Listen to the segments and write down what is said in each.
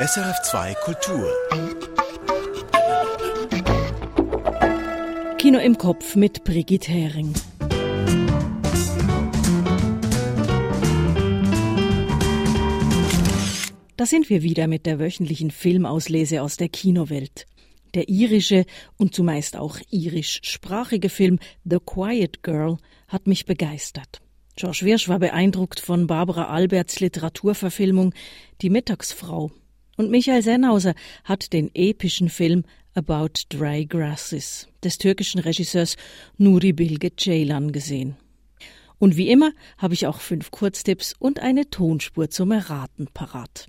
SRF2 Kultur. Kino im Kopf mit Brigitte Hering. Da sind wir wieder mit der wöchentlichen Filmauslese aus der Kinowelt. Der irische und zumeist auch irischsprachige Film The Quiet Girl hat mich begeistert. George Wirsch war beeindruckt von Barbara Alberts Literaturverfilmung Die Mittagsfrau. Und Michael Sennhauser hat den epischen Film About Dry Grasses des türkischen Regisseurs Nuri Bilge Ceylan gesehen. Und wie immer habe ich auch fünf Kurztipps und eine Tonspur zum Erraten parat.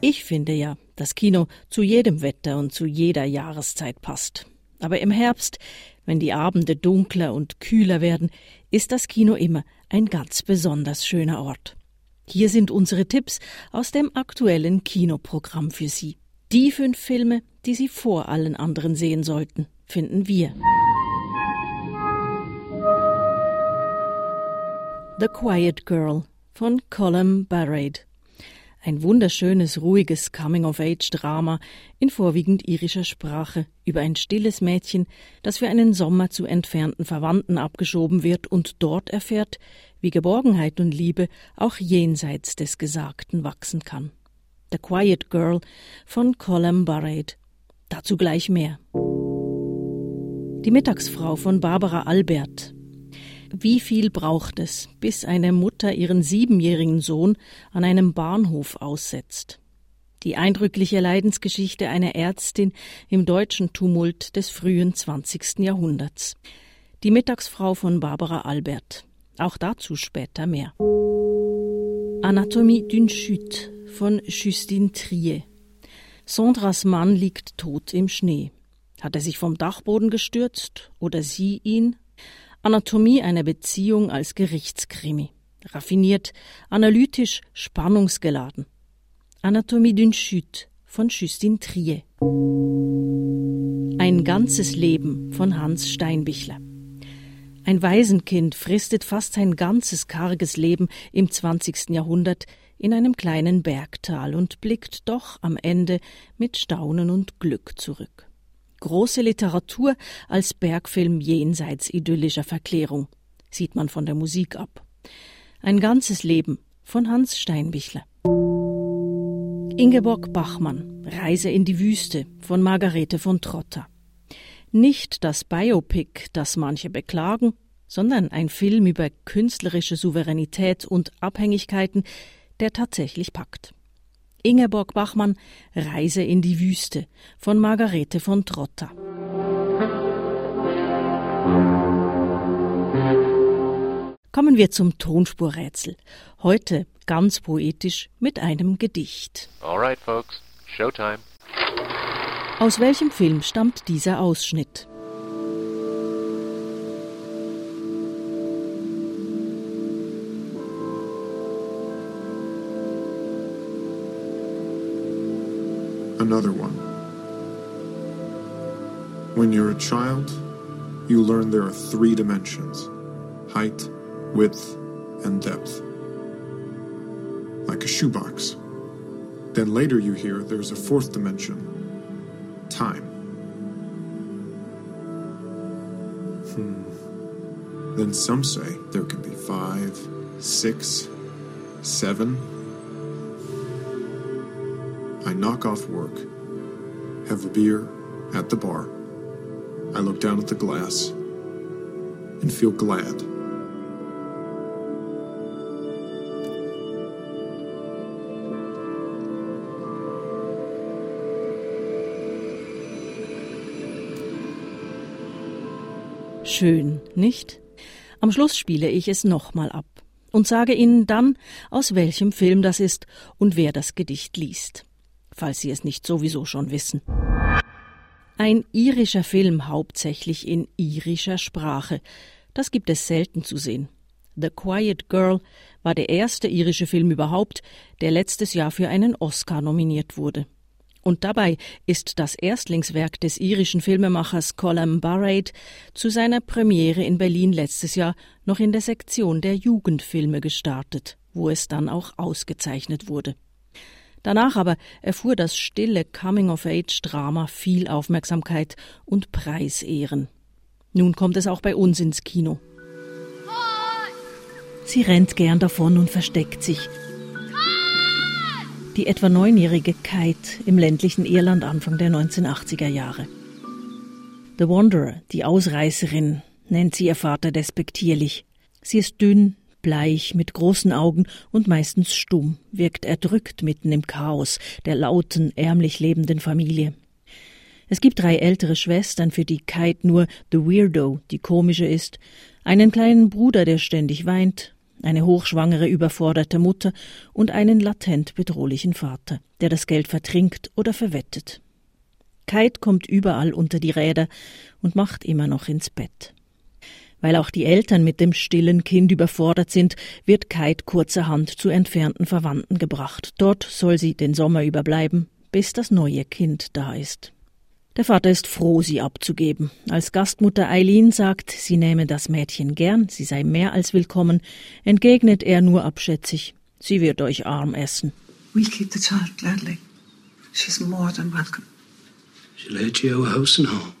Ich finde ja, dass Kino zu jedem Wetter und zu jeder Jahreszeit passt. Aber im Herbst, wenn die Abende dunkler und kühler werden, ist das Kino immer ein ganz besonders schöner Ort. Hier sind unsere Tipps aus dem aktuellen Kinoprogramm für Sie. Die fünf Filme, die Sie vor allen anderen sehen sollten, finden wir. The Quiet Girl von Colin Barrade ein wunderschönes, ruhiges Coming-of-Age-Drama in vorwiegend irischer Sprache über ein stilles Mädchen, das für einen Sommer zu entfernten Verwandten abgeschoben wird und dort erfährt, wie Geborgenheit und Liebe auch jenseits des Gesagten wachsen kann. The Quiet Girl von Colin Barrade. Dazu gleich mehr. Die Mittagsfrau von Barbara Albert wie viel braucht es, bis eine Mutter ihren siebenjährigen Sohn an einem Bahnhof aussetzt? Die eindrückliche Leidensgeschichte einer Ärztin im deutschen Tumult des frühen 20. Jahrhunderts. Die Mittagsfrau von Barbara Albert. Auch dazu später mehr. Anatomie d'une chute von Justine Trier. Sandras Mann liegt tot im Schnee. Hat er sich vom Dachboden gestürzt oder sie ihn? Anatomie einer Beziehung als Gerichtskrimi. Raffiniert, analytisch, spannungsgeladen. Anatomie d'une chute von Justine Trier. Ein ganzes Leben von Hans Steinbichler. Ein Waisenkind fristet fast sein ganzes karges Leben im 20. Jahrhundert in einem kleinen Bergtal und blickt doch am Ende mit Staunen und Glück zurück große Literatur als Bergfilm jenseits idyllischer Verklärung, sieht man von der Musik ab. Ein ganzes Leben von Hans Steinbichler. Ingeborg Bachmann, Reise in die Wüste von Margarete von Trotter. Nicht das Biopic, das manche beklagen, sondern ein Film über künstlerische Souveränität und Abhängigkeiten, der tatsächlich packt. Ingeborg Bachmann Reise in die Wüste von Margarete von Trotta. Kommen wir zum Tonspurrätsel. Heute ganz poetisch mit einem Gedicht. Alright, folks, Showtime. Aus welchem Film stammt dieser Ausschnitt? One. When you're a child, you learn there are three dimensions height, width, and depth. Like a shoebox. Then later you hear there's a fourth dimension time. Hmm. Then some say there can be five, six, seven, I knock off work, have a beer at the bar. I look down at the glass and feel glad. Schön, nicht? Am Schluss spiele ich es nochmal ab und sage Ihnen dann, aus welchem Film das ist und wer das Gedicht liest falls Sie es nicht sowieso schon wissen. Ein irischer Film hauptsächlich in irischer Sprache. Das gibt es selten zu sehen. The Quiet Girl war der erste irische Film überhaupt, der letztes Jahr für einen Oscar nominiert wurde. Und dabei ist das Erstlingswerk des irischen Filmemachers Colin Barrade zu seiner Premiere in Berlin letztes Jahr noch in der Sektion der Jugendfilme gestartet wo es dann auch ausgezeichnet wurde. Danach aber erfuhr das stille Coming-of-Age-Drama viel Aufmerksamkeit und Preisehren. Nun kommt es auch bei uns ins Kino. Sie rennt gern davon und versteckt sich. Die etwa neunjährige Kite im ländlichen Irland Anfang der 1980er Jahre. The Wanderer, die Ausreißerin, nennt sie ihr Vater despektierlich. Sie ist dünn, bleich, mit großen Augen und meistens stumm, wirkt erdrückt mitten im Chaos der lauten, ärmlich lebenden Familie. Es gibt drei ältere Schwestern, für die Kite nur The Weirdo, die komische ist, einen kleinen Bruder, der ständig weint, eine hochschwangere, überforderte Mutter und einen latent bedrohlichen Vater, der das Geld vertrinkt oder verwettet. Kite kommt überall unter die Räder und macht immer noch ins Bett. Weil auch die Eltern mit dem stillen Kind überfordert sind, wird Kite kurzerhand zu entfernten Verwandten gebracht. Dort soll sie den Sommer überbleiben, bis das neue Kind da ist. Der Vater ist froh, sie abzugeben. Als Gastmutter Eileen sagt, sie nehme das Mädchen gern, sie sei mehr als willkommen, entgegnet er nur abschätzig, sie wird euch arm essen. We'll keep the child gladly. She's more than welcome. She'll let you our house and home.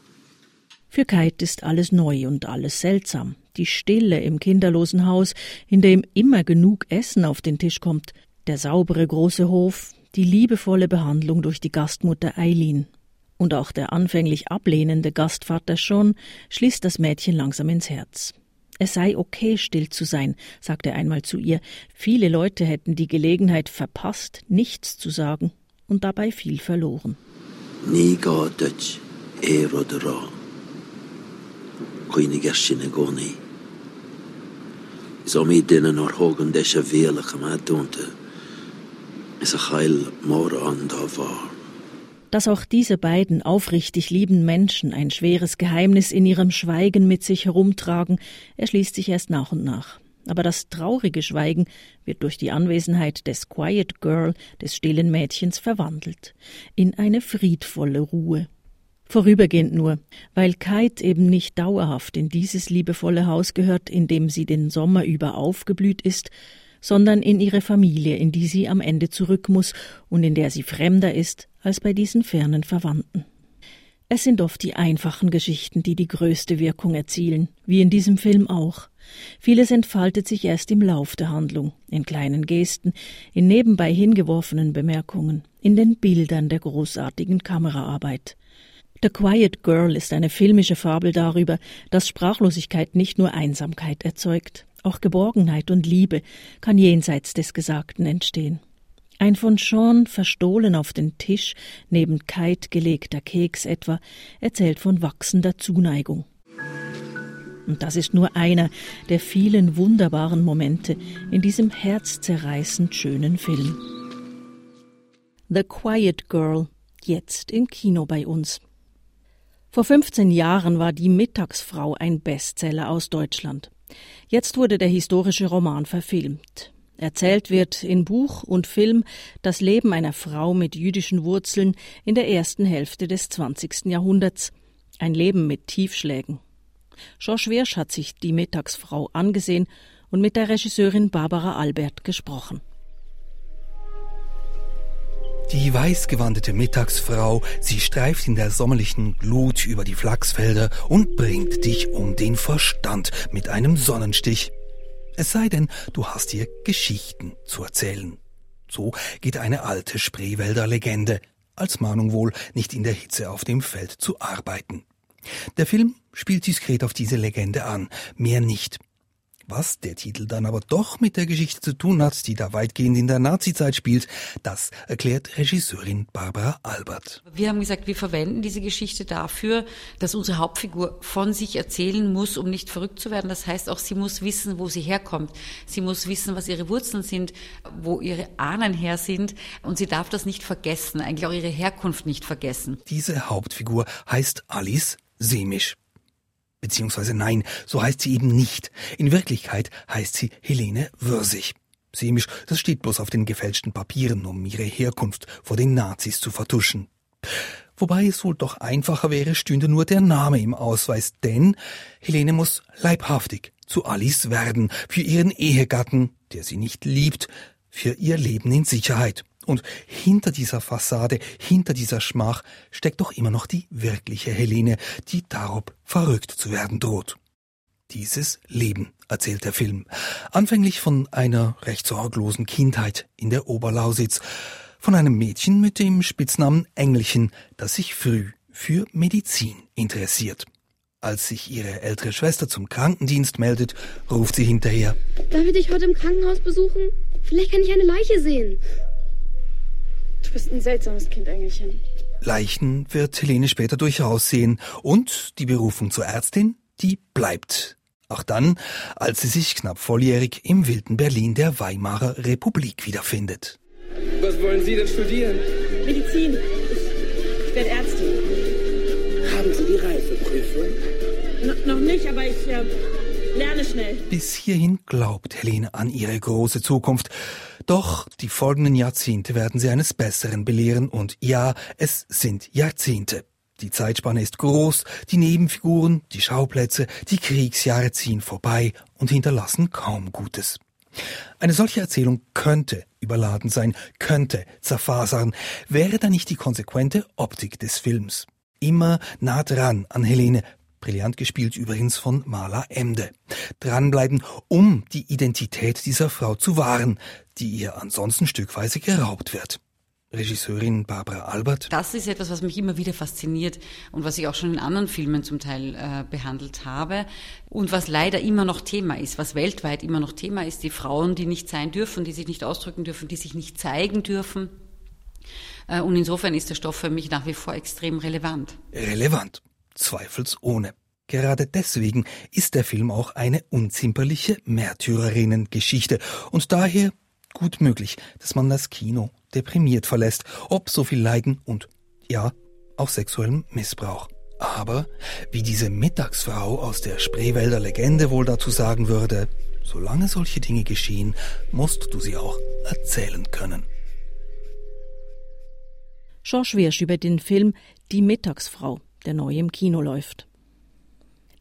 Für Kite ist alles neu und alles seltsam. Die Stille im kinderlosen Haus, in dem immer genug Essen auf den Tisch kommt, der saubere große Hof, die liebevolle Behandlung durch die Gastmutter Eileen. Und auch der anfänglich ablehnende Gastvater schon schließt das Mädchen langsam ins Herz. Es sei okay, still zu sein, sagte er einmal zu ihr. Viele Leute hätten die Gelegenheit verpasst, nichts zu sagen und dabei viel verloren. Ní gá dut é rud rá. Chuoine gas sin a gcónaí. Is om í duine nó thugan de a bhéalach am dúnta. Is a chail mór an dá bhar. Dass auch diese beiden aufrichtig lieben Menschen ein schweres Geheimnis in ihrem Schweigen mit sich herumtragen, erschließt sich erst nach und nach. Aber das traurige Schweigen wird durch die Anwesenheit des Quiet Girl, des stillen Mädchens, verwandelt in eine friedvolle Ruhe. Vorübergehend nur, weil Kite eben nicht dauerhaft in dieses liebevolle Haus gehört, in dem sie den Sommer über aufgeblüht ist, sondern in ihre Familie, in die sie am Ende zurück muss und in der sie fremder ist als bei diesen fernen Verwandten. Es sind oft die einfachen Geschichten, die die größte Wirkung erzielen, wie in diesem Film auch. Vieles entfaltet sich erst im Lauf der Handlung, in kleinen Gesten, in nebenbei hingeworfenen Bemerkungen, in den Bildern der großartigen Kameraarbeit. The Quiet Girl ist eine filmische Fabel darüber, dass Sprachlosigkeit nicht nur Einsamkeit erzeugt, auch Geborgenheit und Liebe kann jenseits des Gesagten entstehen. Ein von Sean verstohlen auf den Tisch neben Kite gelegter Keks etwa erzählt von wachsender Zuneigung. Und das ist nur einer der vielen wunderbaren Momente in diesem herzzerreißend schönen Film. The Quiet Girl, jetzt im Kino bei uns. Vor 15 Jahren war Die Mittagsfrau ein Bestseller aus Deutschland. Jetzt wurde der historische Roman verfilmt. Erzählt wird in Buch und Film das Leben einer Frau mit jüdischen Wurzeln in der ersten Hälfte des 20. Jahrhunderts. Ein Leben mit Tiefschlägen. George Wirsch hat sich die Mittagsfrau angesehen und mit der Regisseurin Barbara Albert gesprochen. Die weißgewandete Mittagsfrau, sie streift in der sommerlichen Glut über die Flachsfelder und bringt dich um den Verstand mit einem Sonnenstich. Es sei denn, du hast ihr Geschichten zu erzählen. So geht eine alte Spreewälder Legende, als Mahnung wohl, nicht in der Hitze auf dem Feld zu arbeiten. Der Film spielt diskret auf diese Legende an, mehr nicht. Was der Titel dann aber doch mit der Geschichte zu tun hat, die da weitgehend in der Nazizeit spielt, das erklärt Regisseurin Barbara Albert. Wir haben gesagt, wir verwenden diese Geschichte dafür, dass unsere Hauptfigur von sich erzählen muss, um nicht verrückt zu werden. Das heißt auch, sie muss wissen, wo sie herkommt. Sie muss wissen, was ihre Wurzeln sind, wo ihre Ahnen her sind. Und sie darf das nicht vergessen, eigentlich auch ihre Herkunft nicht vergessen. Diese Hauptfigur heißt Alice Semisch. Beziehungsweise nein, so heißt sie eben nicht. In Wirklichkeit heißt sie Helene Würsig. Semisch, das steht bloß auf den gefälschten Papieren, um ihre Herkunft vor den Nazis zu vertuschen. Wobei es wohl doch einfacher wäre, stünde nur der Name im Ausweis, denn Helene muss leibhaftig zu Alice werden, für ihren Ehegatten, der sie nicht liebt, für ihr Leben in Sicherheit. Und hinter dieser Fassade, hinter dieser Schmach steckt doch immer noch die wirkliche Helene, die darob verrückt zu werden droht. Dieses Leben, erzählt der Film. Anfänglich von einer recht sorglosen Kindheit in der Oberlausitz, von einem Mädchen mit dem Spitznamen Engelchen, das sich früh für Medizin interessiert. Als sich ihre ältere Schwester zum Krankendienst meldet, ruft sie hinterher. Darf ich dich heute im Krankenhaus besuchen? Vielleicht kann ich eine Leiche sehen. Du bist ein seltsames Kind, Engelchen. Leichen wird Helene später durchaus sehen. Und die Berufung zur Ärztin, die bleibt. Auch dann, als sie sich knapp volljährig im wilden Berlin der Weimarer Republik wiederfindet. Was wollen Sie denn studieren? Medizin. Ich, werde Ärztin. Haben Sie die Reifeprüfung? N noch nicht, aber ich äh, lerne schnell. Bis hierhin glaubt Helene an ihre große Zukunft. Doch die folgenden Jahrzehnte werden sie eines Besseren belehren und ja, es sind Jahrzehnte. Die Zeitspanne ist groß, die Nebenfiguren, die Schauplätze, die Kriegsjahre ziehen vorbei und hinterlassen kaum Gutes. Eine solche Erzählung könnte überladen sein, könnte zerfasern, wäre da nicht die konsequente Optik des Films. Immer nah dran an Helene, brillant gespielt übrigens von Marla Emde. Dranbleiben, um die Identität dieser Frau zu wahren, die ihr ansonsten stückweise geraubt wird. Regisseurin Barbara Albert. Das ist etwas, was mich immer wieder fasziniert und was ich auch schon in anderen Filmen zum Teil äh, behandelt habe und was leider immer noch Thema ist, was weltweit immer noch Thema ist, die Frauen, die nicht sein dürfen, die sich nicht ausdrücken dürfen, die sich nicht zeigen dürfen. Äh, und insofern ist der Stoff für mich nach wie vor extrem relevant. Relevant, zweifelsohne. Gerade deswegen ist der Film auch eine unzimperliche Märtyrerinnengeschichte und daher gut möglich, dass man das Kino deprimiert verlässt, ob so viel Leiden und, ja, auch sexuellem Missbrauch. Aber, wie diese Mittagsfrau aus der Spreewälder Legende wohl dazu sagen würde, solange solche Dinge geschehen, musst du sie auch erzählen können. George Wirsch über den Film Die Mittagsfrau, der neu im Kino läuft.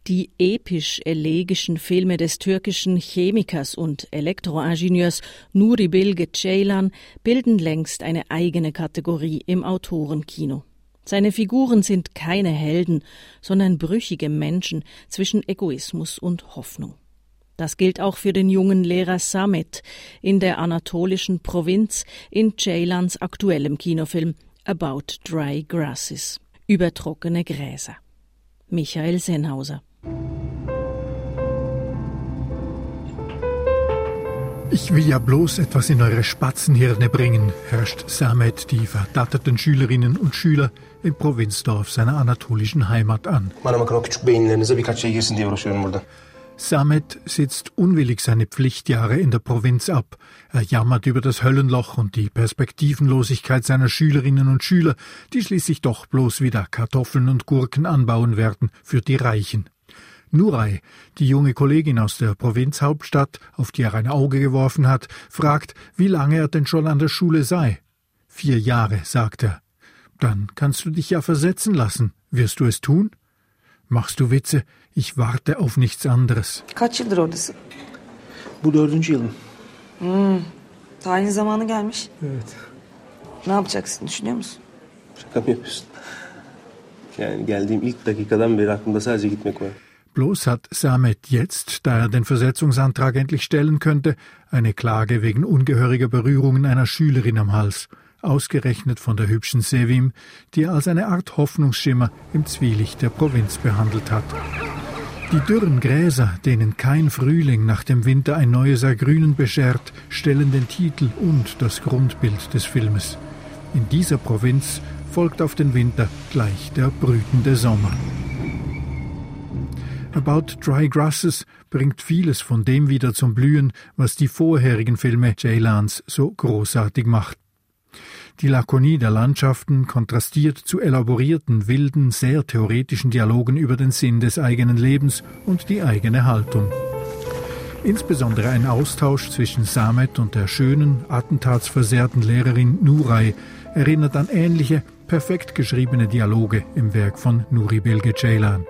Die episch-elegischen Filme des türkischen Chemikers und Elektroingenieurs Nuri Bilge Ceylan bilden längst eine eigene Kategorie im Autorenkino. Seine Figuren sind keine Helden, sondern brüchige Menschen zwischen Egoismus und Hoffnung. Das gilt auch für den jungen Lehrer Samet in der anatolischen Provinz in Ceylans aktuellem Kinofilm About Dry Grasses über trockene Gräser. Michael Sennhauser Ich will ja bloß etwas in eure Spatzenhirne bringen, herrscht Samet die verdatterten Schülerinnen und Schüler im Provinzdorf seiner anatolischen Heimat an. Samet sitzt unwillig seine Pflichtjahre in der Provinz ab. Er jammert über das Höllenloch und die Perspektivenlosigkeit seiner Schülerinnen und Schüler, die schließlich doch bloß wieder Kartoffeln und Gurken anbauen werden für die Reichen. Nuray, die junge Kollegin aus der Provinzhauptstadt, auf die er ein Auge geworfen hat, fragt, wie lange er denn schon an der Schule sei. Vier Jahre, sagt er. Dann kannst du dich ja versetzen lassen. Wirst du es tun? Machst du Witze? Ich warte auf nichts anderes. Kaç yıldır oradasın? Bu dördüncü yılım. Hmm. Tayin zamanı gelmiş. Evet. Ne yapacaksın düşünüyor musun? Şaka mı yapıyorsun? Yani geldiğim ilk dakikadan beri aklımda sadece gitmek var. Bloß hat Samet jetzt, da er den Versetzungsantrag endlich stellen könnte, eine Klage wegen ungehöriger Berührungen einer Schülerin am Hals, ausgerechnet von der hübschen Sevim, die er als eine Art Hoffnungsschimmer im Zwielicht der Provinz behandelt hat. Die dürren Gräser, denen kein Frühling nach dem Winter ein neues Ergrünen beschert, stellen den Titel und das Grundbild des Filmes. In dieser Provinz folgt auf den Winter gleich der brütende Sommer. About Dry Grasses bringt vieles von dem wieder zum Blühen, was die vorherigen Filme Ceylans so großartig macht. Die Lakonie der Landschaften kontrastiert zu elaborierten, wilden, sehr theoretischen Dialogen über den Sinn des eigenen Lebens und die eigene Haltung. Insbesondere ein Austausch zwischen Samet und der schönen, attentatsversehrten Lehrerin Nuray erinnert an ähnliche, perfekt geschriebene Dialoge im Werk von Nuri Bilge Ceylan.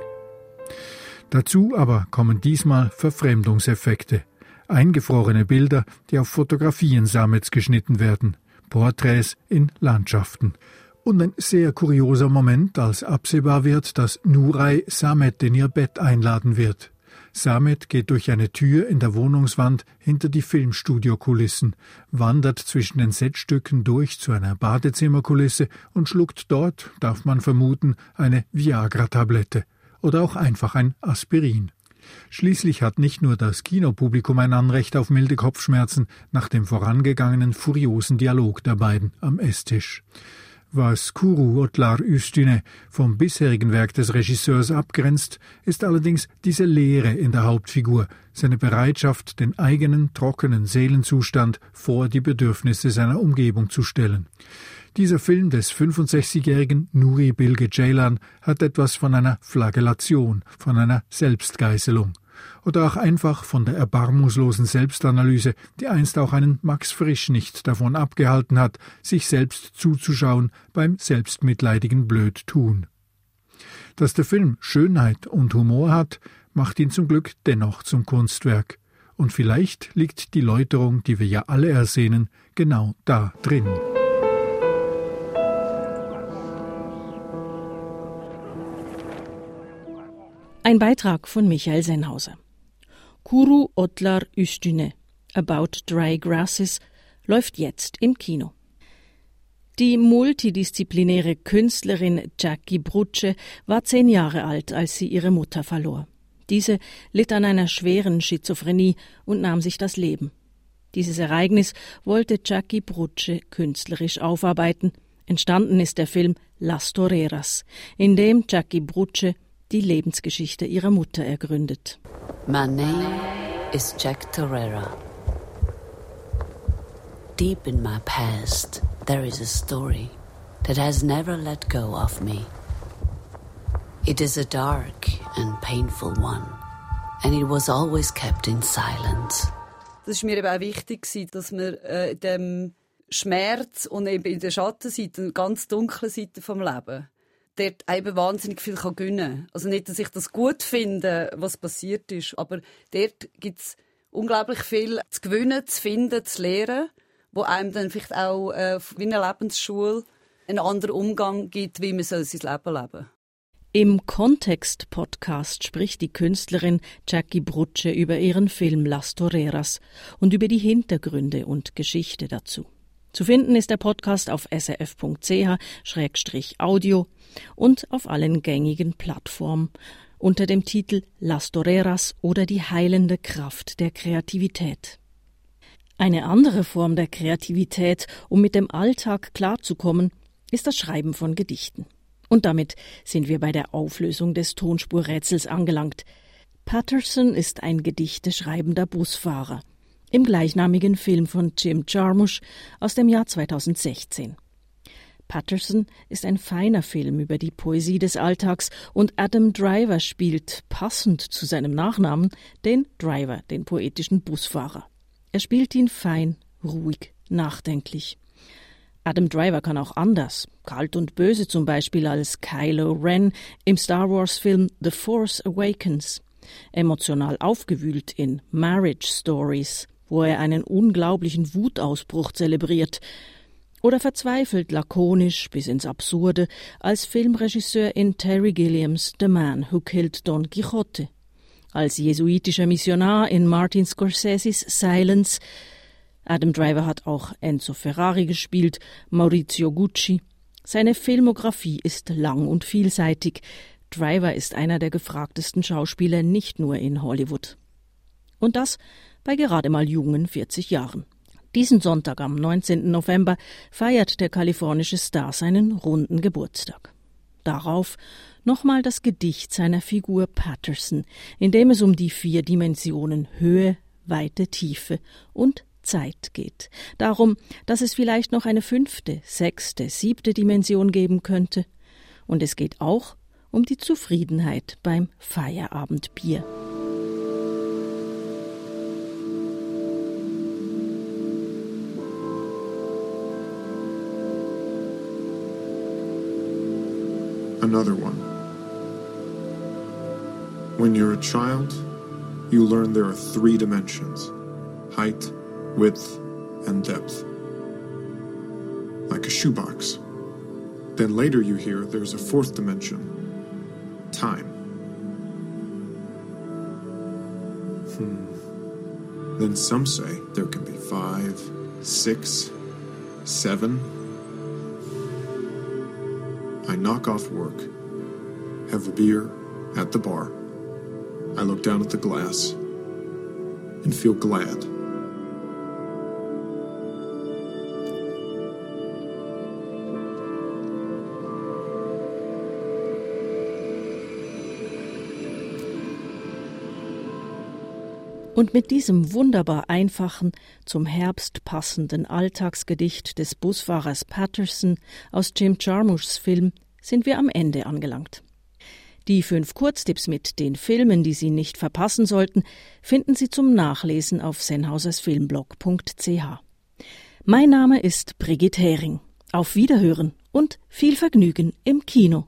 Dazu aber kommen diesmal Verfremdungseffekte. Eingefrorene Bilder, die auf Fotografien Samets geschnitten werden. Porträts in Landschaften. Und ein sehr kurioser Moment, als absehbar wird, dass Nurai Samet in ihr Bett einladen wird. Samet geht durch eine Tür in der Wohnungswand hinter die Filmstudiokulissen, wandert zwischen den Setstücken durch zu einer Badezimmerkulisse und schluckt dort, darf man vermuten, eine Viagra-Tablette oder auch einfach ein Aspirin. Schließlich hat nicht nur das Kinopublikum ein Anrecht auf milde Kopfschmerzen nach dem vorangegangenen furiosen Dialog der beiden am Esstisch. Was Kuru Otlar Üstüne vom bisherigen Werk des Regisseurs abgrenzt, ist allerdings diese Leere in der Hauptfigur, seine Bereitschaft, den eigenen trockenen Seelenzustand vor die Bedürfnisse seiner Umgebung zu stellen. Dieser Film des 65-jährigen Nuri Bilge Ceylan hat etwas von einer Flagellation, von einer Selbstgeißelung oder auch einfach von der erbarmungslosen Selbstanalyse, die einst auch einen Max Frisch nicht davon abgehalten hat, sich selbst zuzuschauen beim selbstmitleidigen Blödtun. Dass der Film Schönheit und Humor hat, macht ihn zum Glück dennoch zum Kunstwerk. Und vielleicht liegt die Läuterung, die wir ja alle ersehnen, genau da drin. Ein Beitrag von Michael Sennhauser. Kuru Otlar Üstüne About Dry Grasses läuft jetzt im Kino. Die multidisziplinäre Künstlerin Jackie Brutsche war zehn Jahre alt, als sie ihre Mutter verlor. Diese litt an einer schweren Schizophrenie und nahm sich das Leben. Dieses Ereignis wollte Jackie Brutsche künstlerisch aufarbeiten. Entstanden ist der Film Las Toreras, in dem Jackie Brutsche die Lebensgeschichte ihrer Mutter ergründet. My name is Jack Torreira. Deep in my past, there is a story that has never let go of me. It is a dark and painful one, and it was always kept in silence. Das war mir eben auch wichtig, dass wir äh, dem Schmerz und eben in der Schattenseite, ganz dunklen Seite vom Leben, dort eben wahnsinnig viel kann gewinnen kann. Also nicht, dass ich das gut finde, was passiert ist, aber dort gibt es unglaublich viel zu gewinnen, zu finden, zu lernen, wo einem dann vielleicht auch äh, wie eine Lebensschule einen anderen Umgang gibt, wie man sein Leben leben soll. Im Kontext-Podcast spricht die Künstlerin Jackie Brutsche über ihren Film Las Toreras und über die Hintergründe und Geschichte dazu. Zu finden ist der Podcast auf srf.ch-audio und auf allen gängigen Plattformen unter dem Titel Las Toreras oder die heilende Kraft der Kreativität. Eine andere Form der Kreativität, um mit dem Alltag klarzukommen, ist das Schreiben von Gedichten. Und damit sind wir bei der Auflösung des Tonspurrätsels angelangt. Patterson ist ein gedichteschreibender Busfahrer im gleichnamigen Film von Jim Jarmusch aus dem Jahr 2016. Patterson ist ein feiner Film über die Poesie des Alltags und Adam Driver spielt, passend zu seinem Nachnamen, den Driver, den poetischen Busfahrer. Er spielt ihn fein, ruhig, nachdenklich. Adam Driver kann auch anders, kalt und böse zum Beispiel als Kylo Ren im Star Wars Film The Force Awakens, emotional aufgewühlt in Marriage Stories, wo er einen unglaublichen Wutausbruch zelebriert, oder verzweifelt lakonisch bis ins Absurde als Filmregisseur in Terry Gilliams The Man Who Killed Don Quixote, als jesuitischer Missionar in Martin Scorseses Silence. Adam Driver hat auch Enzo Ferrari gespielt, Maurizio Gucci. Seine Filmografie ist lang und vielseitig. Driver ist einer der gefragtesten Schauspieler nicht nur in Hollywood. Und das bei gerade mal jungen 40 Jahren. Diesen Sonntag am 19. November feiert der kalifornische Star seinen runden Geburtstag. Darauf nochmal das Gedicht seiner Figur Patterson, in dem es um die vier Dimensionen Höhe, Weite, Tiefe und Zeit geht. Darum, dass es vielleicht noch eine fünfte, sechste, siebte Dimension geben könnte. Und es geht auch um die Zufriedenheit beim Feierabendbier. Another one. When you're a child, you learn there are three dimensions height, width, and depth. Like a shoebox. Then later you hear there's a fourth dimension time. Hmm. Then some say there can be five, six, seven. I knock off work, have a beer at the bar. I look down at the glass and feel glad. Und mit diesem wunderbar einfachen, zum Herbst passenden Alltagsgedicht des Busfahrers Patterson aus Jim Jarmuschs Film sind wir am Ende angelangt. Die fünf Kurztipps mit den Filmen, die Sie nicht verpassen sollten, finden Sie zum Nachlesen auf sennhausersfilmblog.ch. Mein Name ist Brigitte Hering. Auf Wiederhören und viel Vergnügen im Kino.